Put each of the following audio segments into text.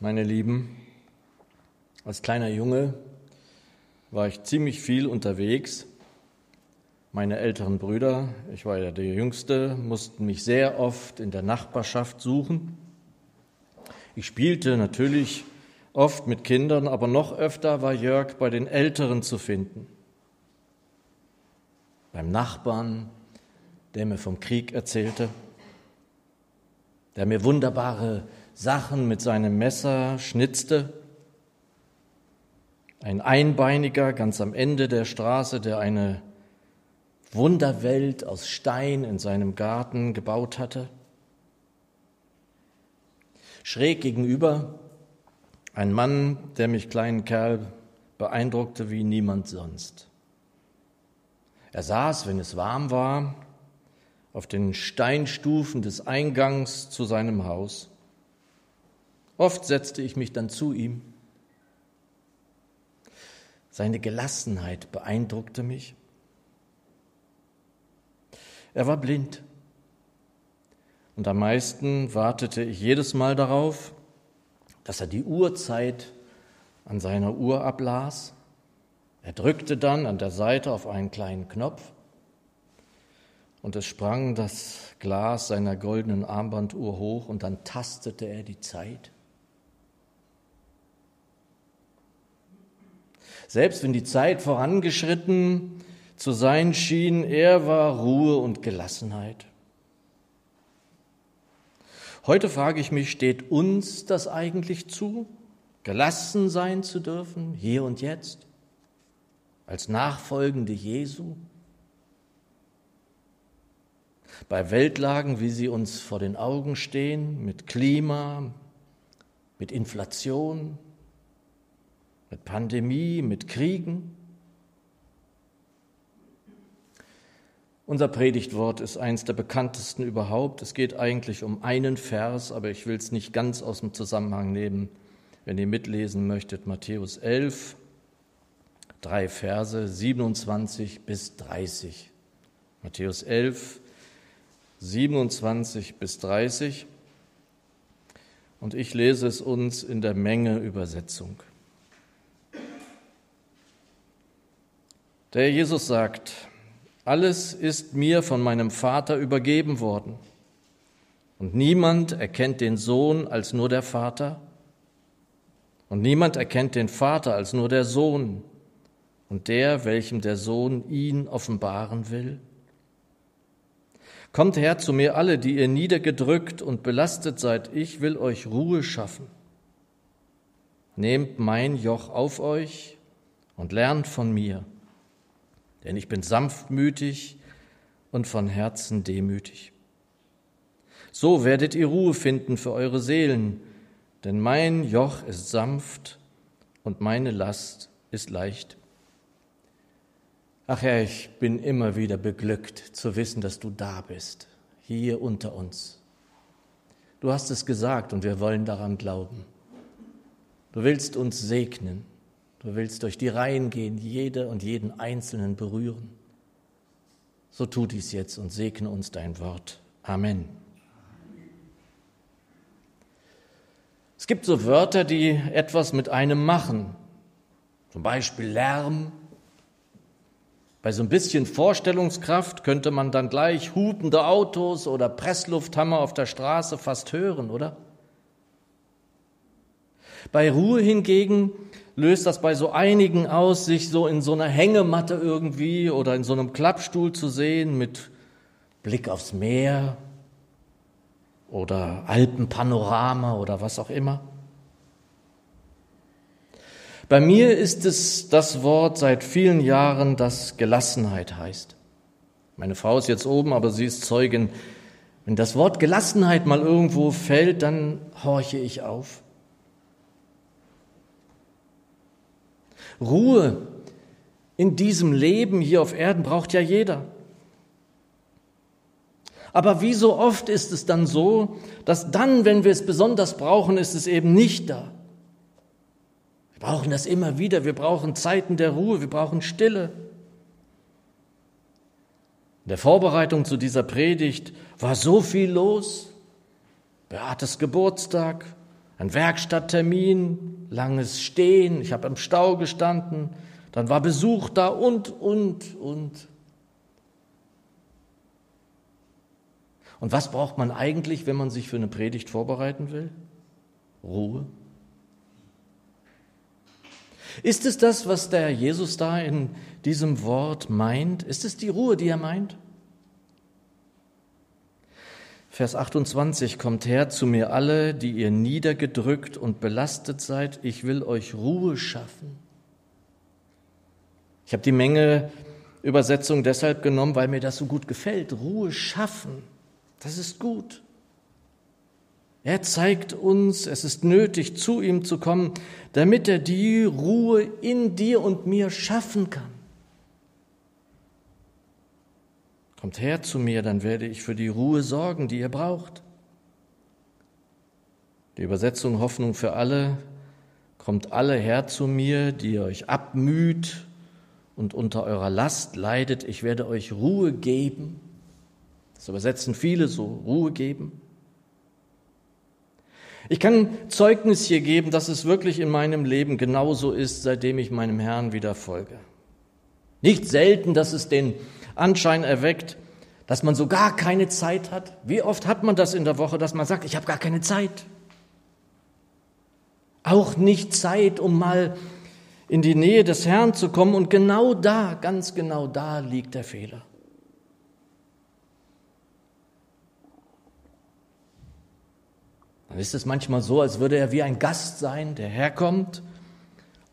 meine Lieben, als kleiner Junge war ich ziemlich viel unterwegs. Meine älteren Brüder, ich war ja der Jüngste, mussten mich sehr oft in der Nachbarschaft suchen. Ich spielte natürlich oft mit Kindern, aber noch öfter war Jörg bei den Älteren zu finden. Beim Nachbarn, der mir vom Krieg erzählte, der mir wunderbare Sachen mit seinem Messer schnitzte. Ein Einbeiniger ganz am Ende der Straße, der eine Wunderwelt aus Stein in seinem Garten gebaut hatte. Schräg gegenüber ein Mann, der mich kleinen Kerl beeindruckte wie niemand sonst. Er saß, wenn es warm war, auf den Steinstufen des Eingangs zu seinem Haus. Oft setzte ich mich dann zu ihm. Seine Gelassenheit beeindruckte mich. Er war blind. Und am meisten wartete ich jedes Mal darauf, dass er die Uhrzeit an seiner Uhr ablas. Er drückte dann an der Seite auf einen kleinen Knopf und es sprang das Glas seiner goldenen Armbanduhr hoch und dann tastete er die Zeit. Selbst wenn die Zeit vorangeschritten zu sein schien, er war Ruhe und Gelassenheit. Heute frage ich mich, steht uns das eigentlich zu, gelassen sein zu dürfen, hier und jetzt, als Nachfolgende Jesu? Bei Weltlagen, wie sie uns vor den Augen stehen, mit Klima, mit Inflation, mit Pandemie, mit Kriegen. Unser Predigtwort ist eins der bekanntesten überhaupt. Es geht eigentlich um einen Vers, aber ich will es nicht ganz aus dem Zusammenhang nehmen. Wenn ihr mitlesen möchtet, Matthäus 11, drei Verse, 27 bis 30. Matthäus 11, 27 bis 30. Und ich lese es uns in der Menge Übersetzung. Der Jesus sagt, alles ist mir von meinem Vater übergeben worden. Und niemand erkennt den Sohn als nur der Vater. Und niemand erkennt den Vater als nur der Sohn und der, welchem der Sohn ihn offenbaren will. Kommt her zu mir alle, die ihr niedergedrückt und belastet seid, ich will euch Ruhe schaffen. Nehmt mein Joch auf euch und lernt von mir denn ich bin sanftmütig und von Herzen demütig. So werdet ihr Ruhe finden für eure Seelen, denn mein Joch ist sanft und meine Last ist leicht. Ach Herr, ich bin immer wieder beglückt zu wissen, dass du da bist, hier unter uns. Du hast es gesagt und wir wollen daran glauben. Du willst uns segnen. Du willst durch die Reihen gehen, jede und jeden Einzelnen berühren. So tu dies jetzt und segne uns dein Wort. Amen. Es gibt so Wörter, die etwas mit einem machen. Zum Beispiel Lärm. Bei so ein bisschen Vorstellungskraft könnte man dann gleich hupende Autos oder Presslufthammer auf der Straße fast hören, oder? Bei Ruhe hingegen löst das bei so einigen aus, sich so in so einer Hängematte irgendwie oder in so einem Klappstuhl zu sehen mit Blick aufs Meer oder Alpenpanorama oder was auch immer. Bei mir ist es das Wort seit vielen Jahren, das Gelassenheit heißt. Meine Frau ist jetzt oben, aber sie ist Zeugin. Wenn das Wort Gelassenheit mal irgendwo fällt, dann horche ich auf. Ruhe in diesem Leben hier auf Erden braucht ja jeder. Aber wie so oft ist es dann so, dass dann, wenn wir es besonders brauchen, ist es eben nicht da. Wir brauchen das immer wieder. Wir brauchen Zeiten der Ruhe. Wir brauchen Stille. In der Vorbereitung zu dieser Predigt war so viel los. Beates Geburtstag, Ein Werkstatttermin, langes Stehen, ich habe im Stau gestanden, dann war Besuch da und, und, und. Und was braucht man eigentlich, wenn man sich für eine Predigt vorbereiten will? Ruhe. Ist es das, was der Jesus da in diesem Wort meint? Ist es die Ruhe, die er meint? Vers 28, kommt her zu mir alle, die ihr niedergedrückt und belastet seid, ich will euch Ruhe schaffen. Ich habe die Menge Übersetzung deshalb genommen, weil mir das so gut gefällt. Ruhe schaffen, das ist gut. Er zeigt uns, es ist nötig, zu ihm zu kommen, damit er die Ruhe in dir und mir schaffen kann. Kommt her zu mir, dann werde ich für die Ruhe sorgen, die ihr braucht. Die Übersetzung Hoffnung für alle, kommt alle her zu mir, die ihr euch abmüht und unter eurer Last leidet, ich werde euch Ruhe geben. Das übersetzen viele so, Ruhe geben. Ich kann Zeugnis hier geben, dass es wirklich in meinem Leben genauso ist, seitdem ich meinem Herrn wieder folge. Nicht selten, dass es den Anschein erweckt, dass man so gar keine Zeit hat. Wie oft hat man das in der Woche, dass man sagt, ich habe gar keine Zeit. Auch nicht Zeit, um mal in die Nähe des Herrn zu kommen. Und genau da, ganz genau da liegt der Fehler. Dann ist es manchmal so, als würde er wie ein Gast sein, der herkommt,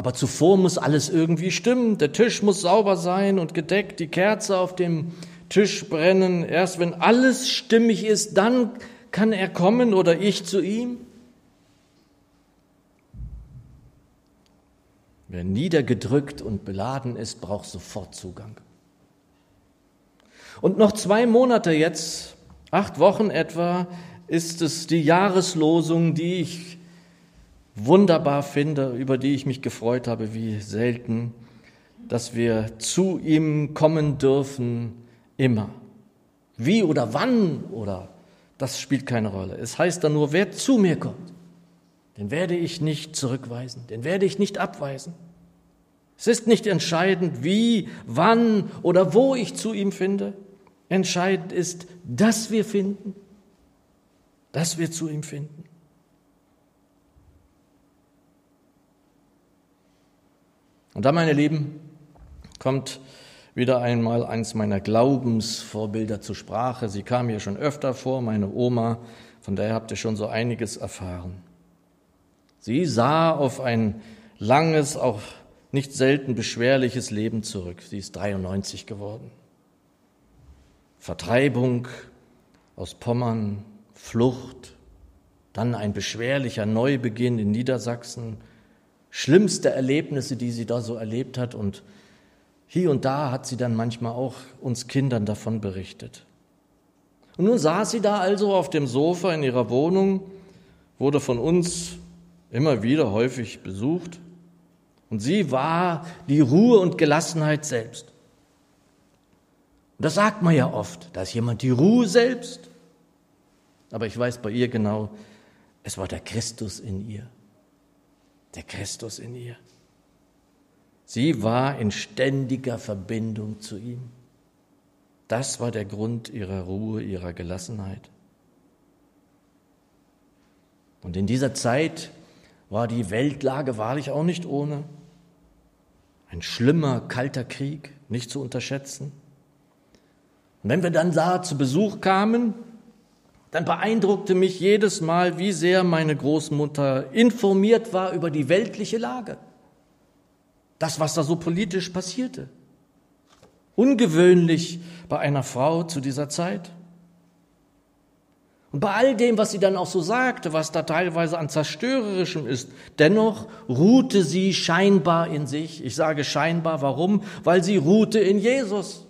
aber zuvor muss alles irgendwie stimmen. Der Tisch muss sauber sein und gedeckt, die Kerze auf dem Tisch brennen. Erst wenn alles stimmig ist, dann kann er kommen oder ich zu ihm. Wer niedergedrückt und beladen ist, braucht sofort Zugang. Und noch zwei Monate jetzt, acht Wochen etwa, ist es die Jahreslosung, die ich wunderbar finde, über die ich mich gefreut habe, wie selten, dass wir zu ihm kommen dürfen, immer. Wie oder wann oder das spielt keine Rolle. Es heißt dann nur, wer zu mir kommt, den werde ich nicht zurückweisen, den werde ich nicht abweisen. Es ist nicht entscheidend, wie, wann oder wo ich zu ihm finde. Entscheidend ist, dass wir finden dass wir zu ihm finden. Und da, meine Lieben, kommt wieder einmal eins meiner Glaubensvorbilder zur Sprache. Sie kam hier schon öfter vor, meine Oma, von daher habt ihr schon so einiges erfahren. Sie sah auf ein langes, auch nicht selten beschwerliches Leben zurück. Sie ist 93 geworden. Vertreibung aus Pommern, Flucht, dann ein beschwerlicher Neubeginn in Niedersachsen, schlimmste Erlebnisse, die sie da so erlebt hat und hier und da hat sie dann manchmal auch uns Kindern davon berichtet. Und nun saß sie da also auf dem Sofa in ihrer Wohnung, wurde von uns immer wieder häufig besucht und sie war die Ruhe und Gelassenheit selbst. Und das sagt man ja oft, da ist jemand die Ruhe selbst. Aber ich weiß bei ihr genau, es war der Christus in ihr. Der Christus in ihr. Sie war in ständiger Verbindung zu ihm. Das war der Grund ihrer Ruhe, ihrer Gelassenheit. Und in dieser Zeit war die Weltlage wahrlich auch nicht ohne. Ein schlimmer, kalter Krieg, nicht zu unterschätzen. Und wenn wir dann da zu Besuch kamen, dann beeindruckte mich jedes Mal, wie sehr meine Großmutter informiert war über die weltliche Lage. Das, was da so politisch passierte. Ungewöhnlich bei einer Frau zu dieser Zeit. Und bei all dem, was sie dann auch so sagte, was da teilweise an zerstörerischem ist, dennoch ruhte sie scheinbar in sich. Ich sage scheinbar, warum? Weil sie ruhte in Jesus.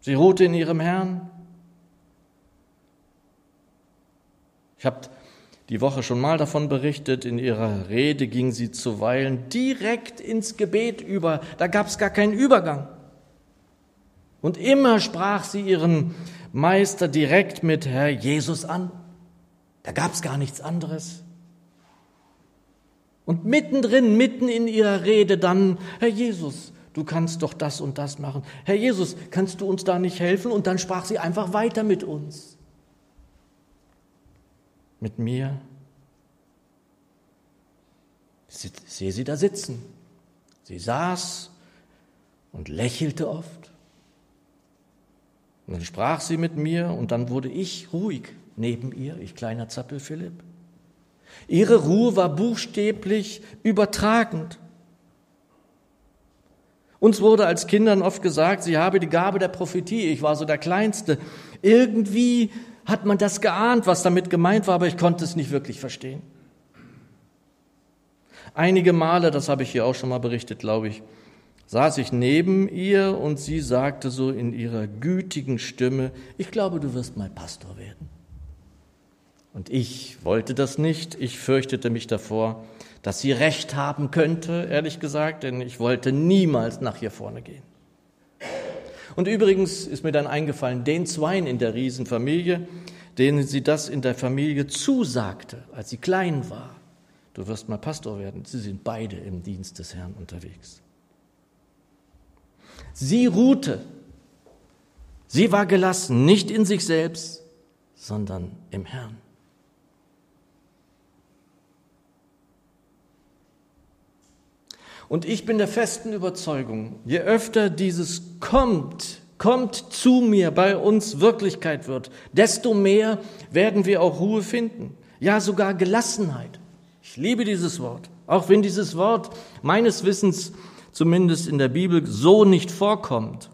Sie ruhte in ihrem Herrn. Ich habe die Woche schon mal davon berichtet, in ihrer Rede ging sie zuweilen direkt ins Gebet über, da gab es gar keinen Übergang. Und immer sprach sie ihren Meister direkt mit Herr Jesus an. Da gab es gar nichts anderes. Und mittendrin, mitten in ihrer Rede dann, Herr Jesus, du kannst doch das und das machen. Herr Jesus, kannst du uns da nicht helfen? Und dann sprach sie einfach weiter mit uns. Mit mir. Ich sehe sie da sitzen. Sie saß und lächelte oft. Und dann sprach sie mit mir und dann wurde ich ruhig neben ihr, ich kleiner Zappel Philipp. Ihre Ruhe war buchstäblich übertragend. Uns wurde als Kindern oft gesagt, sie habe die Gabe der Prophetie. Ich war so der Kleinste. Irgendwie hat man das geahnt, was damit gemeint war, aber ich konnte es nicht wirklich verstehen. Einige Male, das habe ich hier auch schon mal berichtet, glaube ich, saß ich neben ihr und sie sagte so in ihrer gütigen Stimme, ich glaube, du wirst mal Pastor werden. Und ich wollte das nicht, ich fürchtete mich davor, dass sie recht haben könnte, ehrlich gesagt, denn ich wollte niemals nach hier vorne gehen. Und übrigens ist mir dann eingefallen, den Zweien in der Riesenfamilie, denen sie das in der Familie zusagte, als sie klein war, du wirst mal Pastor werden, sie sind beide im Dienst des Herrn unterwegs. Sie ruhte. Sie war gelassen, nicht in sich selbst, sondern im Herrn. Und ich bin der festen Überzeugung, je öfter dieses kommt, kommt zu mir bei uns Wirklichkeit wird, desto mehr werden wir auch Ruhe finden. Ja, sogar Gelassenheit. Ich liebe dieses Wort. Auch wenn dieses Wort meines Wissens zumindest in der Bibel so nicht vorkommt.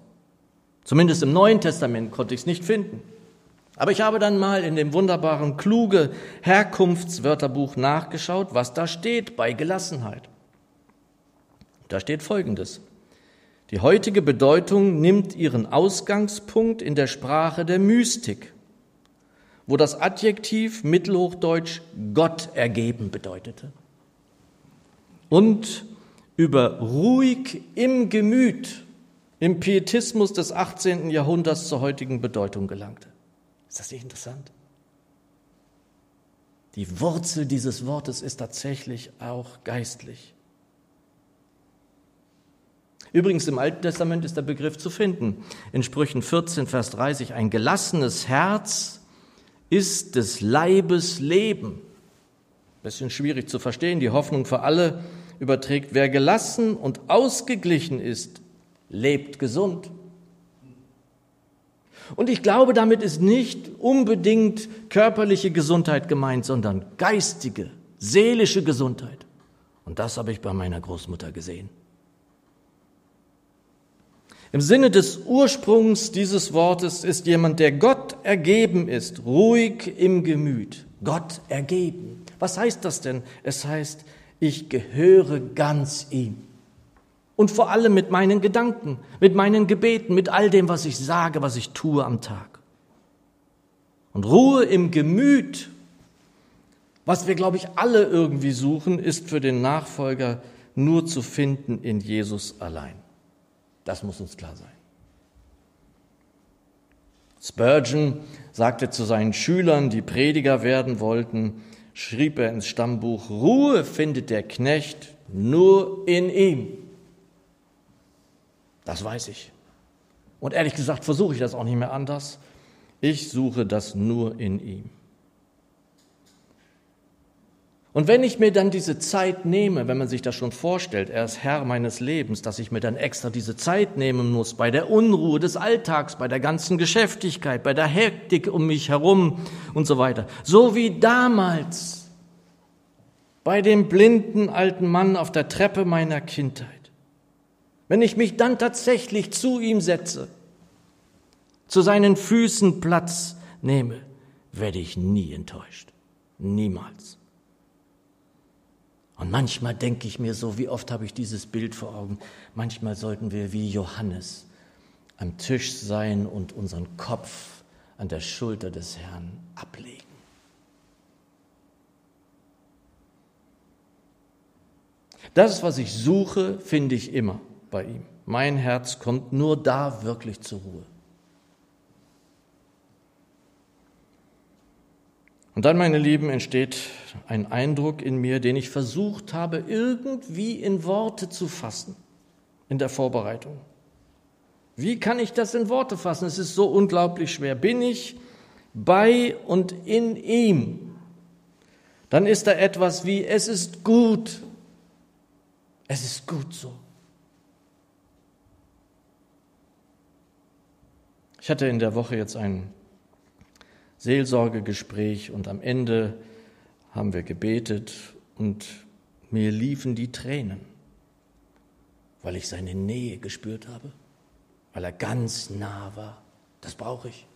Zumindest im Neuen Testament konnte ich es nicht finden. Aber ich habe dann mal in dem wunderbaren kluge Herkunftswörterbuch nachgeschaut, was da steht bei Gelassenheit. Da steht Folgendes. Die heutige Bedeutung nimmt ihren Ausgangspunkt in der Sprache der Mystik, wo das Adjektiv mittelhochdeutsch Gott ergeben bedeutete. Und über ruhig im Gemüt im Pietismus des 18. Jahrhunderts zur heutigen Bedeutung gelangte. Ist das nicht interessant? Die Wurzel dieses Wortes ist tatsächlich auch geistlich. Übrigens im Alten Testament ist der Begriff zu finden. In Sprüchen 14, Vers 30, ein gelassenes Herz ist des Leibes Leben. Bisschen schwierig zu verstehen, die Hoffnung für alle überträgt, wer gelassen und ausgeglichen ist, lebt gesund. Und ich glaube, damit ist nicht unbedingt körperliche Gesundheit gemeint, sondern geistige, seelische Gesundheit. Und das habe ich bei meiner Großmutter gesehen. Im Sinne des Ursprungs dieses Wortes ist jemand, der Gott ergeben ist, ruhig im Gemüt. Gott ergeben. Was heißt das denn? Es heißt, ich gehöre ganz ihm. Und vor allem mit meinen Gedanken, mit meinen Gebeten, mit all dem, was ich sage, was ich tue am Tag. Und Ruhe im Gemüt, was wir, glaube ich, alle irgendwie suchen, ist für den Nachfolger nur zu finden in Jesus allein. Das muss uns klar sein. Spurgeon sagte zu seinen Schülern, die Prediger werden wollten, schrieb er ins Stammbuch, Ruhe findet der Knecht nur in ihm. Das weiß ich. Und ehrlich gesagt versuche ich das auch nicht mehr anders. Ich suche das nur in ihm. Und wenn ich mir dann diese Zeit nehme, wenn man sich das schon vorstellt, er ist Herr meines Lebens, dass ich mir dann extra diese Zeit nehmen muss bei der Unruhe des Alltags, bei der ganzen Geschäftigkeit, bei der Hektik um mich herum und so weiter. So wie damals bei dem blinden alten Mann auf der Treppe meiner Kindheit. Wenn ich mich dann tatsächlich zu ihm setze, zu seinen Füßen Platz nehme, werde ich nie enttäuscht. Niemals. Und manchmal denke ich mir so, wie oft habe ich dieses Bild vor Augen, manchmal sollten wir wie Johannes am Tisch sein und unseren Kopf an der Schulter des Herrn ablegen. Das, was ich suche, finde ich immer bei ihm. Mein Herz kommt nur da wirklich zur Ruhe. Und dann, meine Lieben, entsteht ein Eindruck in mir, den ich versucht habe, irgendwie in Worte zu fassen in der Vorbereitung. Wie kann ich das in Worte fassen? Es ist so unglaublich schwer. Bin ich bei und in ihm? Dann ist da etwas wie, es ist gut. Es ist gut so. Ich hatte in der Woche jetzt ein Seelsorgegespräch und am Ende haben wir gebetet und mir liefen die Tränen, weil ich seine Nähe gespürt habe weil er ganz nah war. Das brauche ich.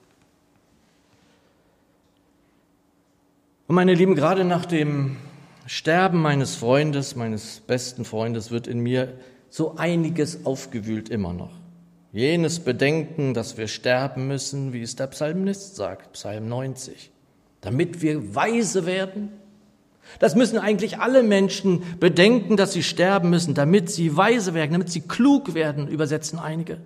Und meine Lieben, gerade nach dem Sterben meines Freundes, meines besten Freundes, wird in mir so einiges aufgewühlt immer noch. Jenes Bedenken, dass wir sterben müssen, wie es der Psalmist sagt, Psalm 90, damit wir weise werden. Das müssen eigentlich alle Menschen bedenken, dass sie sterben müssen, damit sie weise werden, damit sie klug werden, übersetzen einige.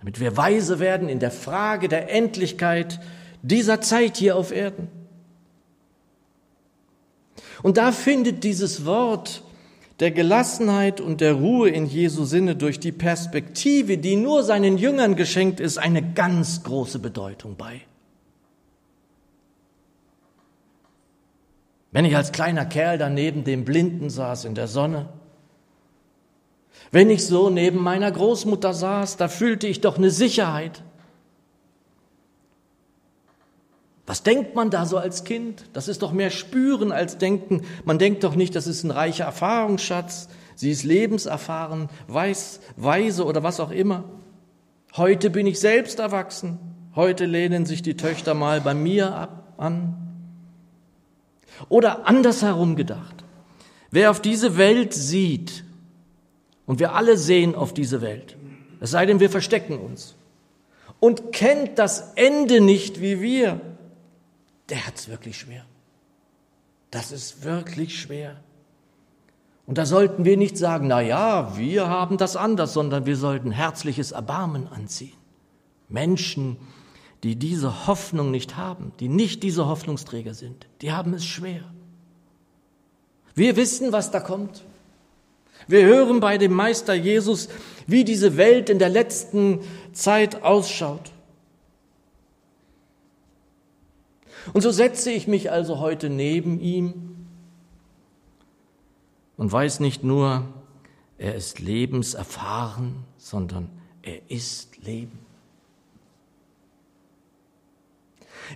damit wir weise werden in der Frage der Endlichkeit dieser Zeit hier auf Erden. Und da findet dieses Wort der Gelassenheit und der Ruhe in Jesu Sinne durch die Perspektive, die nur seinen Jüngern geschenkt ist, eine ganz große Bedeutung bei. Wenn ich als kleiner Kerl da neben dem Blinden saß in der Sonne, wenn ich so neben meiner Großmutter saß, da fühlte ich doch eine Sicherheit. Was denkt man da so als Kind? Das ist doch mehr spüren als denken. Man denkt doch nicht, das ist ein reicher Erfahrungsschatz. Sie ist lebenserfahren, weiß, weise oder was auch immer. Heute bin ich selbst erwachsen. Heute lehnen sich die Töchter mal bei mir ab, an. Oder andersherum gedacht. Wer auf diese Welt sieht, und wir alle sehen auf diese Welt. Es sei denn, wir verstecken uns. Und kennt das Ende nicht wie wir. Der hat es wirklich schwer. Das ist wirklich schwer. Und da sollten wir nicht sagen, na ja, wir haben das anders, sondern wir sollten herzliches Erbarmen anziehen. Menschen, die diese Hoffnung nicht haben, die nicht diese Hoffnungsträger sind, die haben es schwer. Wir wissen, was da kommt. Wir hören bei dem Meister Jesus, wie diese Welt in der letzten Zeit ausschaut. Und so setze ich mich also heute neben ihm und weiß nicht nur, er ist lebenserfahren, sondern er ist Leben.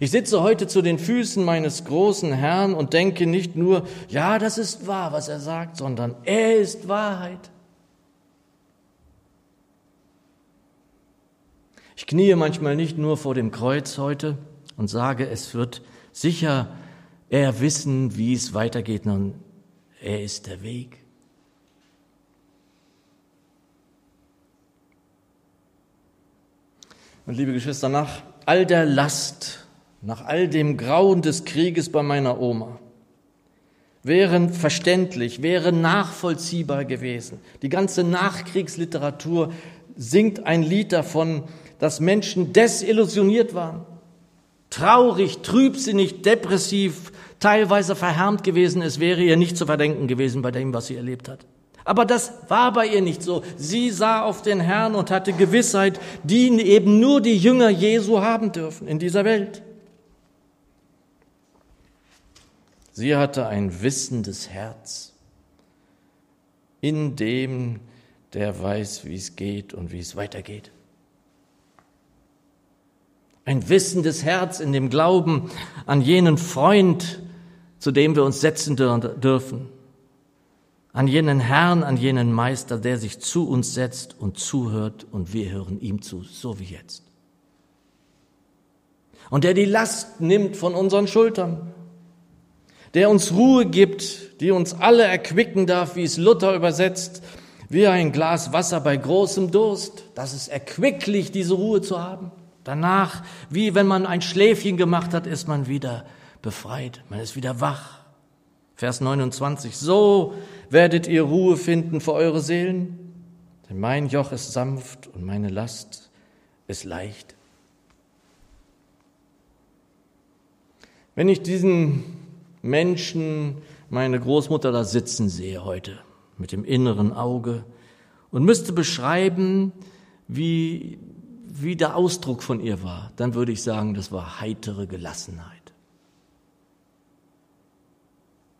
Ich sitze heute zu den Füßen meines großen Herrn und denke nicht nur, ja, das ist wahr, was er sagt, sondern er ist Wahrheit. Ich kniee manchmal nicht nur vor dem Kreuz heute und sage, es wird sicher er wissen, wie es weitergeht, sondern er ist der Weg. Und liebe Geschwister, nach all der Last, nach all dem Grauen des Krieges bei meiner Oma, wären verständlich, wäre nachvollziehbar gewesen. Die ganze Nachkriegsliteratur singt ein Lied davon, dass Menschen desillusioniert waren, traurig, trübsinnig, depressiv, teilweise verhärmt gewesen. Es wäre ihr nicht zu verdenken gewesen bei dem, was sie erlebt hat. Aber das war bei ihr nicht so. Sie sah auf den Herrn und hatte Gewissheit, die eben nur die Jünger Jesu haben dürfen in dieser Welt. Sie hatte ein wissendes Herz, in dem der weiß, wie es geht und wie es weitergeht. Ein wissendes Herz in dem Glauben an jenen Freund, zu dem wir uns setzen dürfen, an jenen Herrn, an jenen Meister, der sich zu uns setzt und zuhört und wir hören ihm zu, so wie jetzt. Und der die Last nimmt von unseren Schultern der uns Ruhe gibt, die uns alle erquicken darf, wie es Luther übersetzt, wie ein Glas Wasser bei großem Durst. Das ist erquicklich, diese Ruhe zu haben. Danach, wie wenn man ein Schläfchen gemacht hat, ist man wieder befreit, man ist wieder wach. Vers 29, so werdet ihr Ruhe finden für eure Seelen, denn mein Joch ist sanft und meine Last ist leicht. Wenn ich diesen Menschen, meine Großmutter da sitzen sehe heute mit dem inneren Auge und müsste beschreiben, wie, wie der Ausdruck von ihr war, dann würde ich sagen, das war heitere Gelassenheit.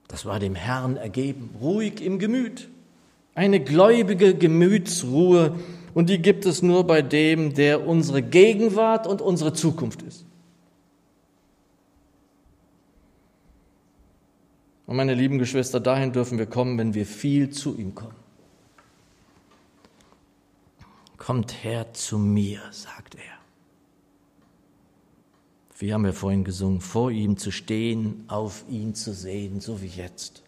Das war dem Herrn ergeben, ruhig im Gemüt. Eine gläubige Gemütsruhe und die gibt es nur bei dem, der unsere Gegenwart und unsere Zukunft ist. Und meine lieben Geschwister, dahin dürfen wir kommen, wenn wir viel zu ihm kommen. Kommt her zu mir, sagt er. Wir haben ja vorhin gesungen, vor ihm zu stehen, auf ihn zu sehen, so wie jetzt.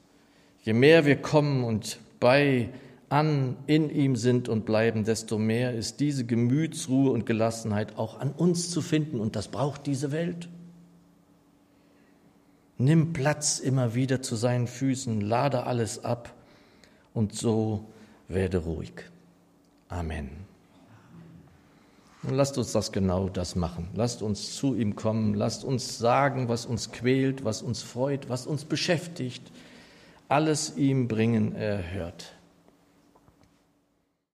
Je mehr wir kommen und bei, an, in ihm sind und bleiben, desto mehr ist diese Gemütsruhe und Gelassenheit auch an uns zu finden und das braucht diese Welt. Nimm Platz immer wieder zu seinen Füßen, lade alles ab und so werde ruhig. Amen. Und lasst uns das genau das machen. Lasst uns zu ihm kommen. Lasst uns sagen, was uns quält, was uns freut, was uns beschäftigt. Alles ihm bringen, er hört.